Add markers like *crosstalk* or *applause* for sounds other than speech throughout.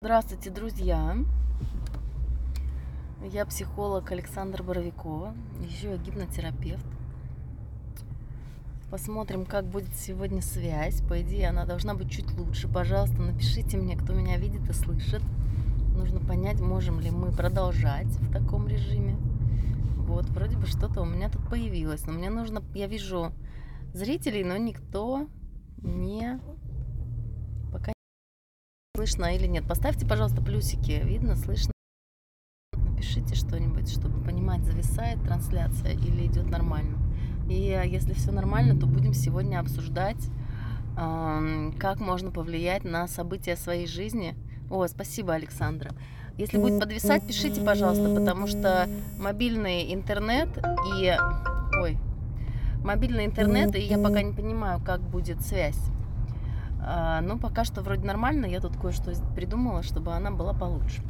Здравствуйте, друзья! Я психолог Александра Боровикова, еще я гипнотерапевт. Посмотрим, как будет сегодня связь. По идее, она должна быть чуть лучше. Пожалуйста, напишите мне, кто меня видит и слышит. Нужно понять, можем ли мы продолжать в таком режиме. Вот, вроде бы что-то у меня тут появилось. Но мне нужно, я вижу зрителей, но никто не слышно или нет. Поставьте, пожалуйста, плюсики. Видно, слышно? Напишите что-нибудь, чтобы понимать, зависает трансляция или идет нормально. И а, если все нормально, то будем сегодня обсуждать, как можно повлиять на события своей жизни. О, спасибо, Александра. Если будет подвисать, пишите, пожалуйста, потому что мобильный интернет и... Ой, мобильный интернет, и я пока не понимаю, как будет связь. А, ну, пока что вроде нормально. Я тут кое-что придумала, чтобы она была получше.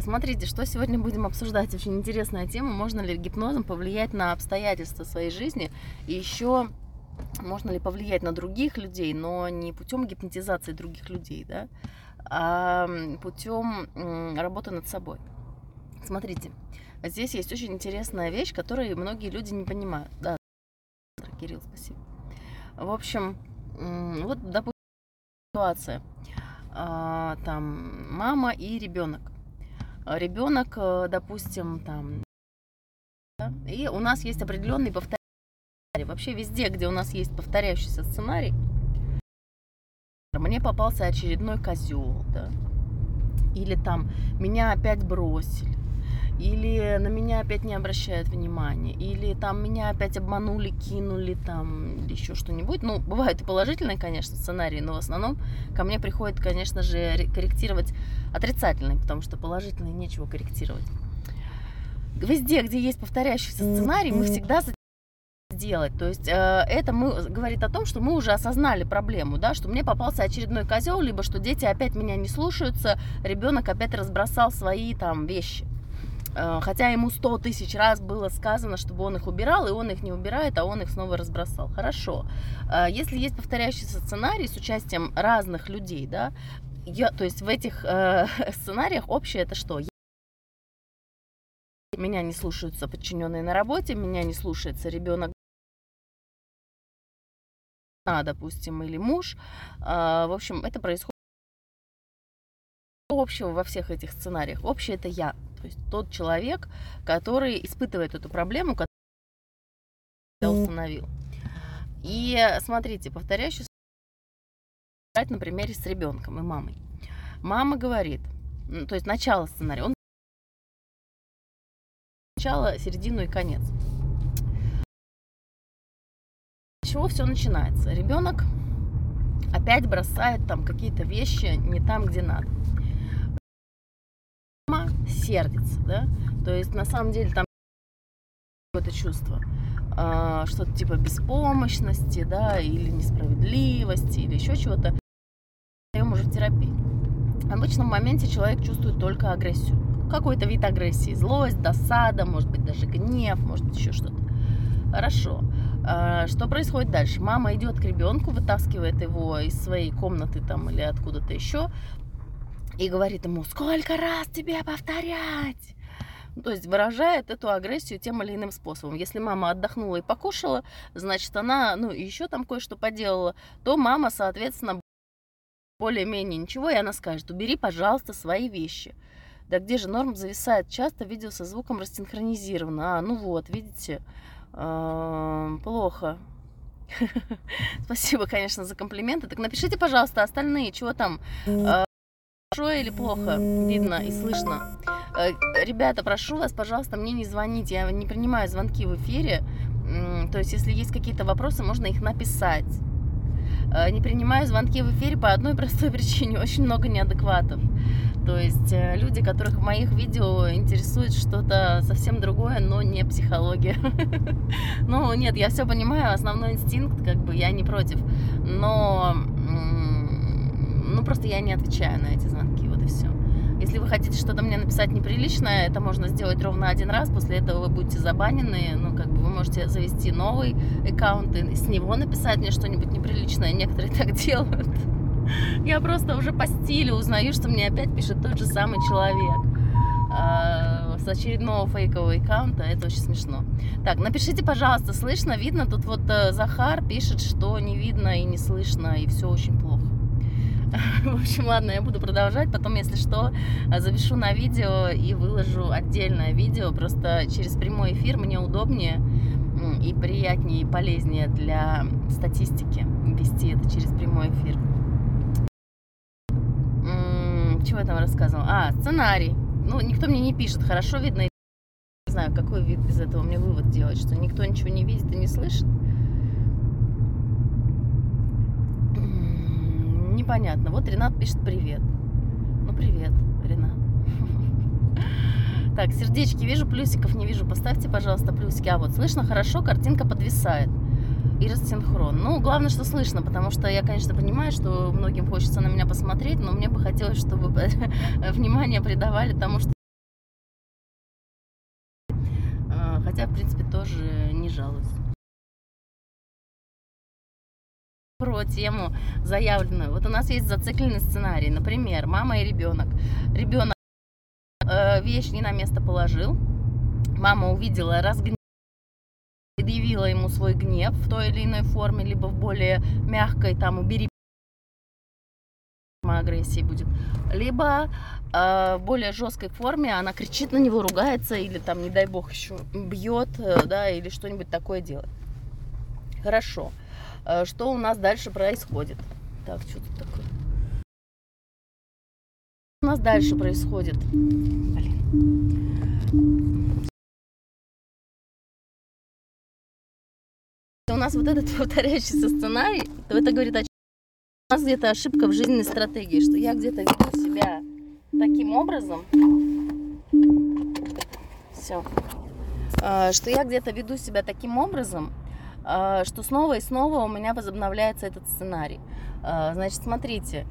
Смотрите, что сегодня будем обсуждать. Очень интересная тема. Можно ли гипнозом повлиять на обстоятельства своей жизни? И еще можно ли повлиять на других людей, но не путем гипнотизации других людей, да, а путем работы над собой. Смотрите, здесь есть очень интересная вещь, которую многие люди не понимают. Да, Кирилл, спасибо. В общем, вот, допустим, ситуация. А, там мама и ребенок. Ребенок, э, допустим, там, и у нас есть определенный повторяющий. Вообще везде, где у нас есть повторяющийся сценарий, мне попался очередной козел, да, или там меня опять бросили, или на меня опять не обращают внимания, или там меня опять обманули, кинули, там, или еще что-нибудь. Ну, бывают и положительные, конечно, сценарии, но в основном ко мне приходит, конечно же, корректировать отрицательные, потому что положительные нечего корректировать. Везде, где есть повторяющийся сценарий, мы всегда сделать. То есть э, это мы, говорит о том, что мы уже осознали проблему, да, что мне попался очередной козел, либо что дети опять меня не слушаются, ребенок опять разбросал свои там вещи. Э, хотя ему сто тысяч раз было сказано, чтобы он их убирал, и он их не убирает, а он их снова разбросал. Хорошо. Э, если есть повторяющийся сценарий с участием разных людей, да, я, то есть в этих э, *laughs* сценариях общее это что? Меня не слушаются подчиненные на работе, меня не слушается ребенок допустим, или муж. Э, в общем, это происходит общего во всех этих сценариях. Общее это я. То есть тот человек, который испытывает эту проблему, которую я установил. И смотрите, повторяющий на примере с ребенком и мамой. Мама говорит, то есть начало сценария, он начало, середину и конец. С чего все начинается? Ребенок опять бросает там какие-то вещи не там, где надо сердится, да, то есть на самом деле там это чувство, а, что-то типа беспомощности, да, или несправедливости, или еще чего-то, даем уже в терапии. В обычном моменте человек чувствует только агрессию, какой-то вид агрессии, злость, досада, может быть даже гнев, может быть еще что-то. Хорошо. А, что происходит дальше? Мама идет к ребенку, вытаскивает его из своей комнаты там или откуда-то еще, и говорит ему, сколько раз тебе повторять? Ну, то есть выражает эту агрессию тем или иным способом. Если мама отдохнула и покушала, значит она, ну, еще там кое-что поделала, то мама, соответственно, более-менее ничего, и она скажет, убери, пожалуйста, свои вещи. Да где же норм зависает часто, видео со звуком рассинхронизировано. А, ну вот, видите, плохо. *laughs* Спасибо, конечно, за комплименты. Так напишите, пожалуйста, остальные, чего там хорошо или плохо видно и слышно. Э, ребята, прошу вас, пожалуйста, мне не звонить. Я не принимаю звонки в эфире. То есть, если есть какие-то вопросы, можно их написать. Э, не принимаю звонки в эфире по одной *laughs* простой причине. Очень много неадекватов. То есть э, люди, которых в моих видео интересует что-то совсем другое, но не психология. *laughs* Ну, нет, я все понимаю, основной инстинкт, как бы, я не против. Но ну, просто я не отвечаю на эти звонки, все. Если вы хотите что-то мне написать неприличное, это можно сделать ровно один раз, после этого вы будете забанены, ну, как бы вы можете завести новый аккаунт и с него написать мне что-нибудь неприличное, некоторые *laughs* так делают. Я просто уже по стилю узнаю, что мне опять пишет тот же самый человек а, с очередного фейкового аккаунта. Это очень смешно. Так, напишите, пожалуйста, слышно, видно? Тут вот э, Захар пишет, что не видно и не слышно, и все очень плохо. *laughs* В общем, ладно, я буду продолжать. Потом, если что, запишу на видео и выложу отдельное видео. Просто через прямой эфир мне удобнее и приятнее, и полезнее для статистики вести это через прямой эфир. Чего я там рассказывала? А, сценарий. Ну, никто мне не пишет, хорошо видно. Не знаю, какой вид из этого мне вывод делать, что никто ничего не видит и не слышит. Непонятно. Вот Ренат пишет привет. Ну, привет, Ренат. Так, сердечки вижу, плюсиков не вижу. Поставьте, пожалуйста, плюсики. А вот слышно хорошо, картинка подвисает. И рассинхрон. Ну, главное, что слышно, потому что я, конечно, понимаю, что многим хочется на меня посмотреть, но мне бы хотелось, чтобы *laughs* внимание придавали тому, что... А, хотя, в принципе, тоже не жалуюсь. Про тему заявленную. Вот у нас есть зацикленный сценарий. Например, мама и ребенок. Ребенок Э, вещь не на место положил. Мама увидела, разгневалась, предъявила ему свой гнев в той или иной форме, либо в более мягкой, там, убери агрессии будет, либо э, в более жесткой форме она кричит на него, ругается, или там, не дай бог, еще бьет, э, да, или что-нибудь такое делает. Хорошо. Э, что у нас дальше происходит? Так, что тут такое? у нас дальше происходит? Блин. У нас вот этот *laughs* повторяющийся сценарий, то это говорит о? У нас где-то ошибка в жизненной стратегии, что я где-то веду себя таким образом. Все. А, что я где-то веду себя таким образом, что снова и снова у меня возобновляется этот сценарий. А, значит, смотрите,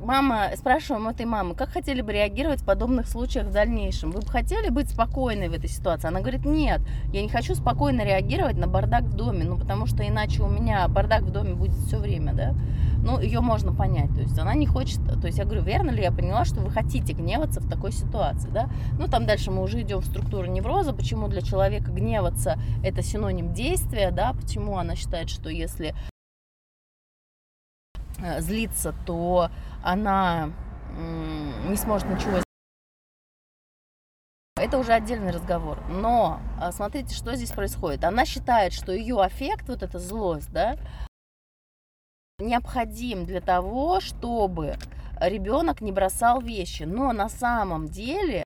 мама, спрашиваем этой мамы, как хотели бы реагировать в подобных случаях в дальнейшем? Вы бы хотели быть спокойной в этой ситуации? Она говорит, нет, я не хочу спокойно реагировать на бардак в доме, ну, потому что иначе у меня бардак в доме будет все время, да? Ну, ее можно понять, то есть она не хочет, то есть я говорю, верно ли я поняла, что вы хотите гневаться в такой ситуации, да? Ну, там дальше мы уже идем в структуру невроза, почему для человека гневаться это синоним действия, да, почему она считает, что если злится, то она не сможет ничего это уже отдельный разговор. Но а, смотрите, что здесь происходит. Она считает, что ее аффект, вот эта злость, да, необходим для того, чтобы ребенок не бросал вещи. Но на самом деле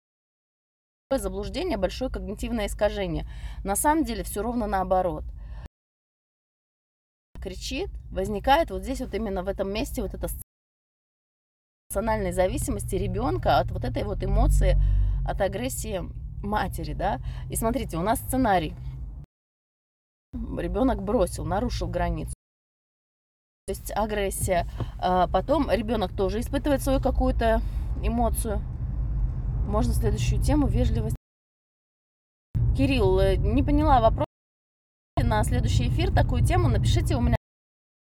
заблуждение, большое когнитивное искажение. На самом деле все ровно наоборот кричит, возникает вот здесь вот именно в этом месте вот эта эмоциональной зависимости ребенка от вот этой вот эмоции, от агрессии матери, да. И смотрите, у нас сценарий. Ребенок бросил, нарушил границу. То есть агрессия. А потом ребенок тоже испытывает свою какую-то эмоцию. Можно следующую тему вежливость. Кирилл, э, не поняла вопрос на следующий эфир такую тему, напишите у меня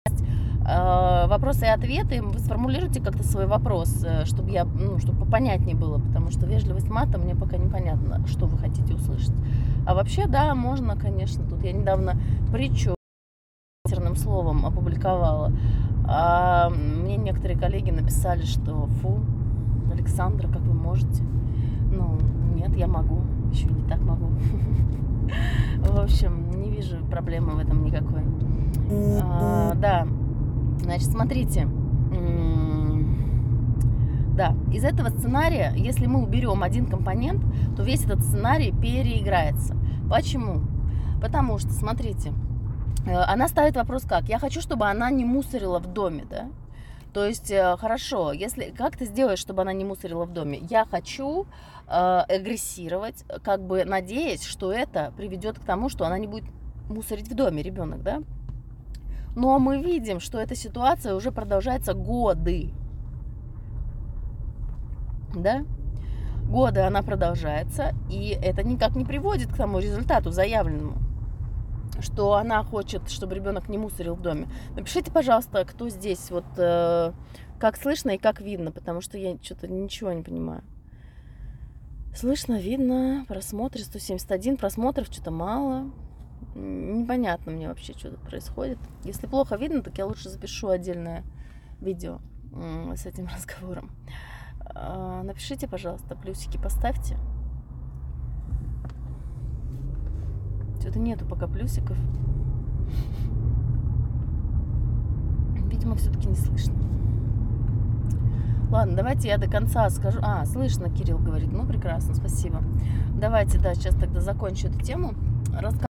э, вопросы и ответы, вы сформулируйте как-то свой вопрос, э, чтобы я, ну, чтобы понятнее было, потому что вежливость мата мне пока непонятно, что вы хотите услышать. А вообще, да, можно, конечно. Тут я недавно притчу словом опубликовала. А мне некоторые коллеги написали, что фу, Александра, как вы можете? Ну, нет, я могу, еще не так могу. *laughs* В общем, не вижу проблемы в этом никакой. А, да, значит, смотрите. Да, из этого сценария, если мы уберем один компонент, то весь этот сценарий переиграется. Почему? Потому что, смотрите, э, она ставит вопрос как? Я хочу, чтобы она не мусорила в доме, да? То есть, э, хорошо, если как ты сделаешь, чтобы она не мусорила в доме? Я хочу э, агрессировать, как бы надеясь, что это приведет к тому, что она не будет мусорить в доме, ребенок, да? Но мы видим, что эта ситуация уже продолжается годы. Да? Годы она продолжается, и это никак не приводит к тому результату заявленному. Что она хочет, чтобы ребенок не мусорил в доме. Напишите, пожалуйста, кто здесь, вот э, как слышно и как видно, потому что я что-то ничего не понимаю. Слышно, видно, просмотры 171, просмотров что-то мало. Непонятно мне вообще, что тут происходит. Если плохо видно, так я лучше запишу отдельное видео с этим *laughs* разговором. А, напишите, пожалуйста, плюсики поставьте. Что-то нету пока плюсиков. Видимо, все-таки не слышно. Ладно, давайте я до конца скажу. А, слышно, Кирилл говорит. Ну, прекрасно, спасибо. Давайте, да, сейчас тогда закончу эту тему. Расскажу.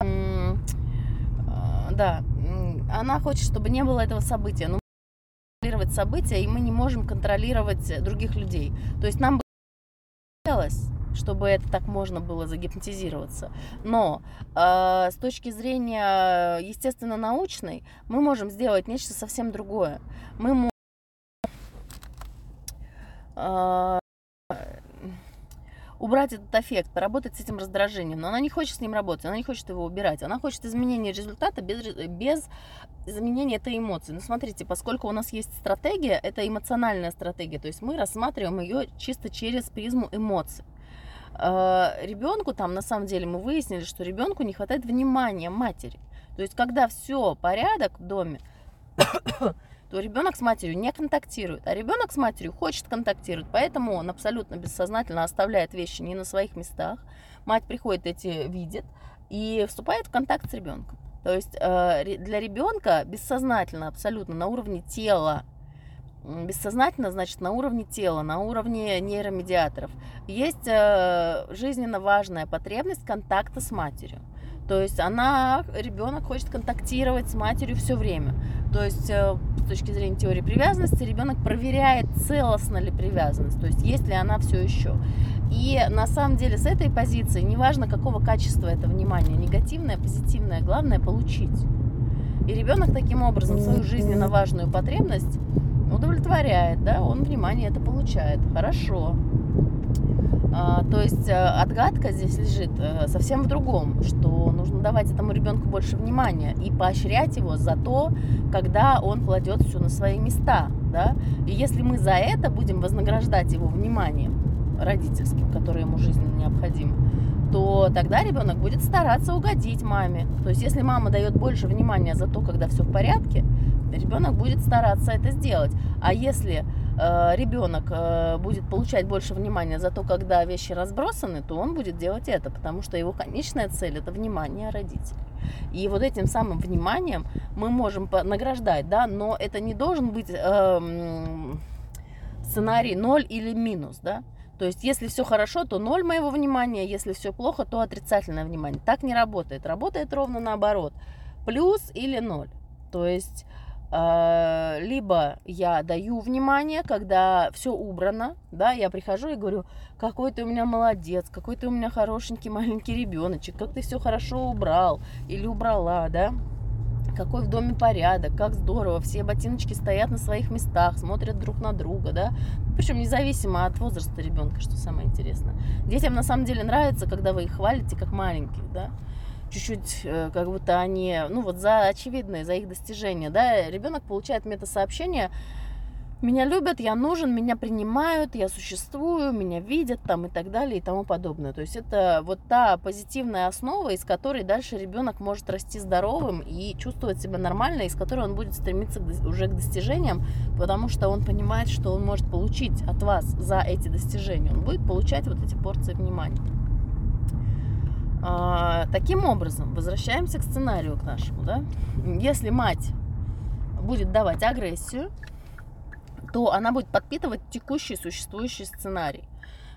А, да, она хочет, чтобы не было этого события. Но контролировать события, и мы не можем контролировать других людей. То есть нам чтобы это так можно было загипнотизироваться. Но э, с точки зрения, естественно, научной, мы можем сделать нечто совсем другое. Мы можем э, убрать этот эффект, поработать с этим раздражением. Но она не хочет с ним работать, она не хочет его убирать. Она хочет изменения результата без, без изменения этой эмоции. Ну, смотрите, поскольку у нас есть стратегия, это эмоциональная стратегия, то есть мы рассматриваем ее чисто через призму эмоций. А, ребенку там, на самом деле, мы выяснили, что ребенку не хватает внимания матери. То есть, когда все порядок в доме, *coughs* то ребенок с матерью не контактирует, а ребенок с матерью хочет контактировать, поэтому он абсолютно бессознательно оставляет вещи не на своих местах. Мать приходит, эти видит и вступает в контакт с ребенком. То есть э, для ребенка бессознательно, абсолютно на уровне тела бессознательно, значит, на уровне тела, на уровне нейромедиаторов. Есть э, жизненно важная потребность контакта с матерью. То есть она, ребенок хочет контактировать с матерью все время. То есть э, с точки зрения теории привязанности ребенок проверяет, целостна ли привязанность, то есть есть ли она все еще. И на самом деле с этой позиции, неважно какого качества это внимание, негативное, позитивное, главное получить. И ребенок таким образом свою жизненно важную потребность удовлетворяет, да, он внимание это получает. Хорошо. А, то есть э, отгадка здесь лежит э, совсем в другом, что нужно давать этому ребенку больше внимания и поощрять его за то, когда он кладет все на свои места. Да? И если мы за это будем вознаграждать его вниманием родительским, которое ему жизненно необходимо, то тогда ребенок будет стараться угодить маме. То есть если мама дает больше внимания за то, когда все в порядке, ребенок будет стараться это сделать. А если э, ребенок э, будет получать больше внимания за то, когда вещи разбросаны, то он будет делать это, потому что его конечная цель это внимание родителей. И вот этим самым вниманием мы можем награждать, да, но это не должен быть э, сценарий 0 или минус, да. То есть, если все хорошо, то ноль моего внимания, если все плохо, то отрицательное внимание. Так не работает. Работает ровно наоборот. Плюс или ноль. То есть либо я даю внимание, когда все убрано, да, я прихожу и говорю, какой ты у меня молодец, какой ты у меня хорошенький маленький ребеночек, как ты все хорошо убрал или убрала, да, какой в доме порядок, как здорово, все ботиночки стоят на своих местах, смотрят друг на друга, да, причем независимо от возраста ребенка, что самое интересное. Детям на самом деле нравится, когда вы их хвалите как маленьких, да, чуть-чуть э, как будто они, ну вот за очевидные, за их достижения, да, ребенок получает метасообщение, меня любят, я нужен, меня принимают, я существую, меня видят там и так далее и тому подобное. То есть это вот та позитивная основа, из которой дальше ребенок может расти здоровым и чувствовать себя нормально, из которой он будет стремиться уже к достижениям, потому что он понимает, что он может получить от вас за эти достижения. Он будет получать вот эти порции внимания. А, таким образом, возвращаемся к сценарию к нашему, да? Если мать будет давать агрессию, то она будет подпитывать текущий существующий сценарий.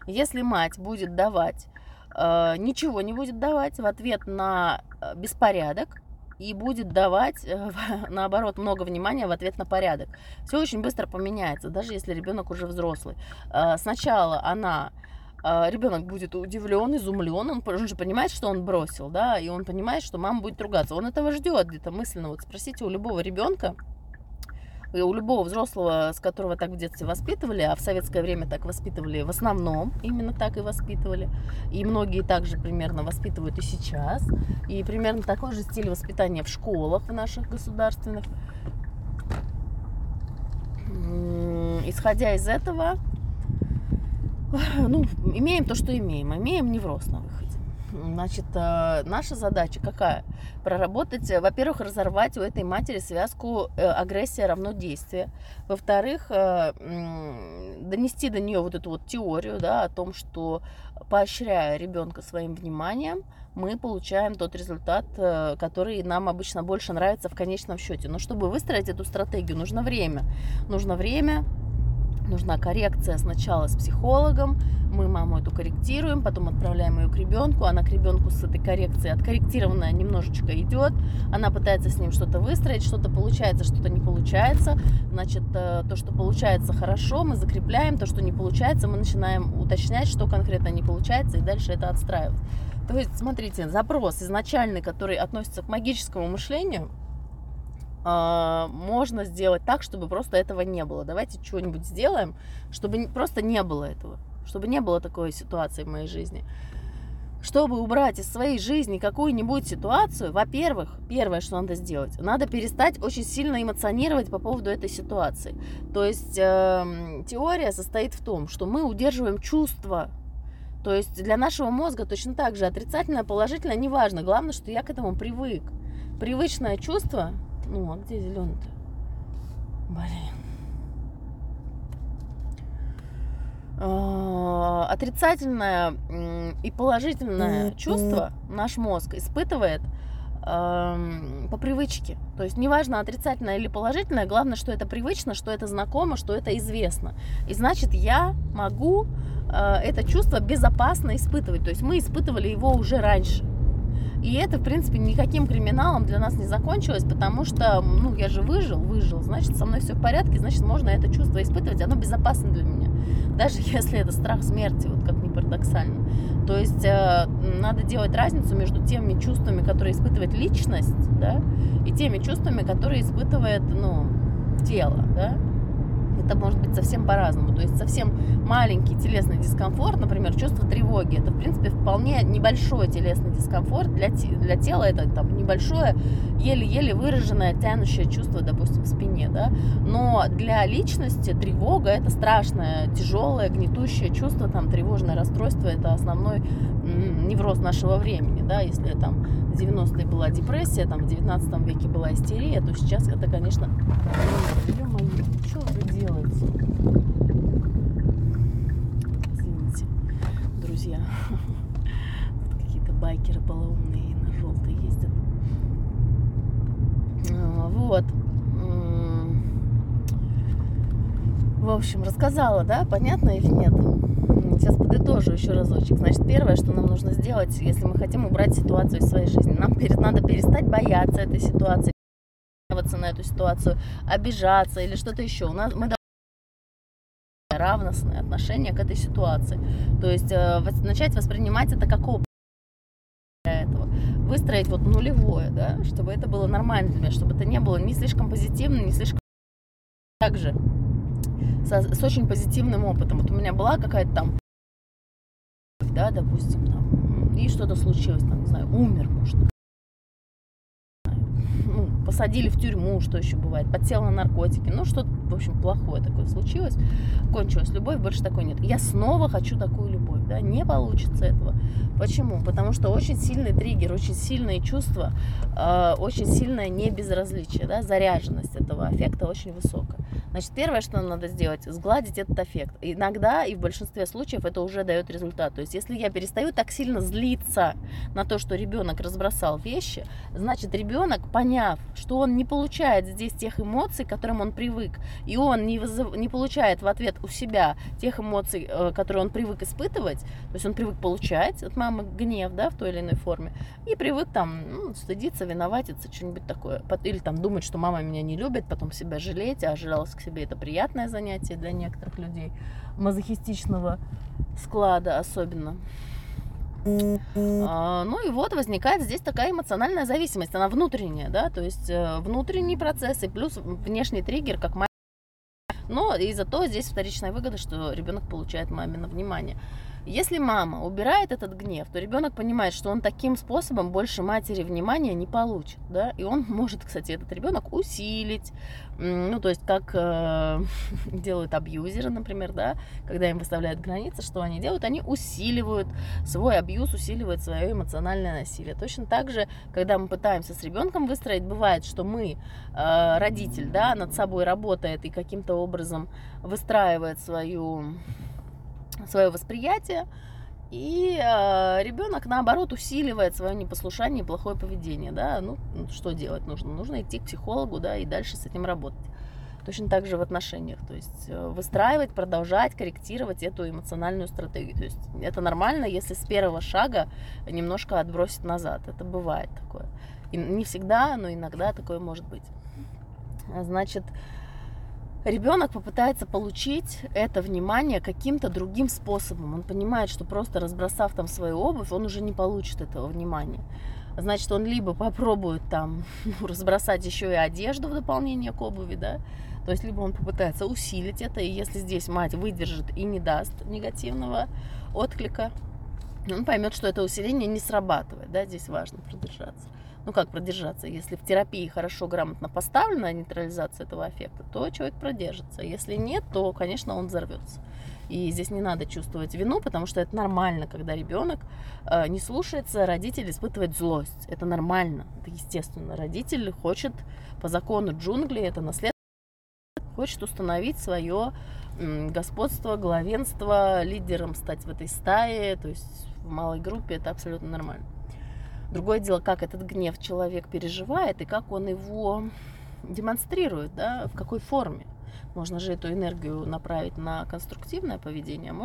Если мать будет давать, э, ничего не будет давать в ответ на э, беспорядок, и будет давать, э, *laughs* наоборот, много внимания в ответ на порядок. Все очень быстро поменяется, даже если ребенок уже взрослый. Э, сначала она а, ребенок будет удивлен, изумлен, он, он же понимает, что он бросил, да, и он понимает, что мама будет ругаться. Он этого ждет где-то мысленно. Вот спросите у любого ребенка, у любого взрослого, с которого так в детстве воспитывали, а в советское время так воспитывали в основном, именно так и воспитывали. И многие также примерно воспитывают и сейчас. И примерно такой же стиль воспитания в школах в наших государственных. Исходя из этого, *laughs* ну, имеем то, что имеем. Имеем невроз на выходе. Значит, э, наша задача какая? Проработать, э, во-первых, разорвать у этой матери связку э, агрессия равно действие. Во-вторых, донести до нее вот эту вот теорию, да, о том, что поощряя ребенка своим вниманием, мы получаем тот результат, который нам обычно больше нравится в конечном счете. Но чтобы выстроить эту стратегию, нужно время. Нужно время, нужна коррекция сначала с психологом, мы маму эту корректируем, потом отправляем ее к ребенку, она к ребенку с этой коррекцией откорректированная немножечко идет, она пытается с ним что-то выстроить, что-то получается, что-то не получается, значит, э, то, что получается хорошо, мы закрепляем, то, что не получается, мы начинаем уточнять, что конкретно не получается, и дальше это отстраивать. То есть, смотрите, запрос изначальный, который относится к магическому мышлению, можно сделать так, чтобы просто этого не было. Давайте что-нибудь сделаем, чтобы просто не было этого чтобы не было такой ситуации в моей жизни. Чтобы убрать из своей жизни какую-нибудь ситуацию, во-первых, первое, что надо сделать, надо перестать очень сильно эмоционировать по поводу этой ситуации. То есть э, теория состоит в том, что мы удерживаем чувства. То есть для нашего мозга точно так же отрицательное, положительное, неважно. Главное, что я к этому привык. Привычное чувство, ну а где зеленый-то? Блин. Э, отрицательное и положительное чувство наш мозг испытывает по привычке. То есть неважно отрицательное или положительное, главное, что это привычно, что это знакомо, что это известно. И значит, я могу э, это чувство безопасно испытывать. То есть мы испытывали его уже раньше. И это, в принципе, никаким криминалом для нас не закончилось, потому что, ну, я же выжил, выжил, значит, со мной все в порядке, значит, можно это чувство испытывать, оно безопасно для меня. Даже *laughs* если это страх смерти, вот как ни парадоксально. То есть э, надо делать разницу между теми чувствами, которые испытывает личность, да, и теми чувствами, которые испытывает, ну, тело, да это может быть совсем по-разному. То есть совсем маленький телесный дискомфорт, например, чувство тревоги, это, в принципе, вполне небольшой телесный дискомфорт. Для, для тела это там небольшое, еле-еле выраженное, тянущее чувство, допустим, в спине, да. Но для личности тревога – это страшное, тяжелое, гнетущее чувство, там, тревожное расстройство – это основной невроз нашего времени, да, если там в 90-е была депрессия, там в 19 веке была истерия, то сейчас это, конечно, ё-моё, что вы делаете? Извините, друзья, тут какие-то байкеры полоумные на желтые ездят. А, вот. В общем, рассказала, да, понятно или нет? Сейчас подытожу еще разочек. Значит, первое, что нам нужно сделать, если мы хотим убрать ситуацию из своей жизни, нам перед, надо перестать бояться этой ситуации, на эту ситуацию, обижаться или что-то еще. У нас мы равностное отношение к этой ситуации. То есть э, начать воспринимать это как опыт этого. Выстроить вот нулевое, да, чтобы это было нормально для меня, чтобы это не было ни слишком позитивно, ни слишком также с, с очень позитивным опытом. Вот у меня была какая-то там да, допустим, там, и что-то случилось, там, не знаю, умер муж, ну, посадили в тюрьму, что еще бывает, подсел на наркотики, ну, что-то, в общем, плохое такое случилось, кончилась любовь, больше такой нет. Я снова хочу такую любовь, да, не получится этого. Почему? Потому что очень сильный триггер, очень сильные чувства, э, очень сильное небезразличие, да, заряженность этого эффекта очень высокая. Значит, первое, что надо сделать, сгладить этот эффект. Иногда и в большинстве случаев это уже дает результат. То есть, если я перестаю так сильно злиться на то, что ребенок разбросал вещи, значит, ребенок, поняв, что он не получает здесь тех эмоций, к которым он привык, и он не, вызыв... не получает в ответ у себя тех эмоций, э, которые он привык испытывать, то есть он привык получать от мамы гнев, да, в той или иной форме, и привык там ну, стыдиться, виноватиться, что-нибудь такое, или там думать, что мама меня не любит, потом себя жалеть, а жаловалась к себе это приятное занятие для некоторых людей, мазохистичного склада особенно. А, Ну и вот возникает здесь такая эмоциональная зависимость, она внутренняя, да, то есть э, внутренний процесс и плюс внешний триггер, как. Но и зато здесь вторичная выгода, что ребенок получает мамино внимание. Если мама убирает этот гнев, то ребенок понимает, что он таким способом больше матери внимания не получит, да, и он *laughs* может, кстати, этот ребенок усилить, ну, то есть как э, *laughs* делают абьюзеры, например, да, когда им выставляют границы, что они делают, они усиливают свой абьюз, усиливают свое эмоциональное насилие. Точно так же, когда мы пытаемся с ребенком выстроить, бывает, что мы, э, родитель, да, над собой работает и каким-то образом выстраивает свою свое восприятие, и э, ребенок, наоборот, усиливает свое непослушание и плохое поведение. Да? Ну, что делать нужно? Нужно идти к психологу да, и дальше с этим работать. Точно так же в отношениях. То есть э, выстраивать, продолжать, корректировать эту эмоциональную стратегию. То есть это нормально, если с первого шага немножко отбросить назад. Это бывает такое. И не всегда, но иногда такое может быть. Значит, ребенок попытается получить это внимание каким-то другим способом. Он понимает, что просто разбросав там свою обувь, он уже не получит этого внимания. Значит, он либо попробует там ну, *laughs* разбросать еще и одежду в дополнение к обуви, да, то есть либо он попытается усилить это, и если здесь мать выдержит и не даст негативного отклика, он поймет, что это усиление не срабатывает, да, здесь важно продержаться ну как продержаться, если в терапии хорошо, грамотно поставлена нейтрализация этого эффекта, то человек продержится. Если нет, то, конечно, он взорвется. И здесь не надо чувствовать вину, потому что это нормально, когда ребенок э, не слушается, родитель испытывает злость. Это нормально, это естественно. Родитель хочет по закону джунглей, это наследство, хочет установить свое господство, главенство, лидером стать в этой стае, то есть в малой группе это абсолютно нормально. Другое дело, как этот гнев человек переживает и как он его демонстрирует, да, в какой форме. Можно же эту энергию направить на конструктивное поведение, а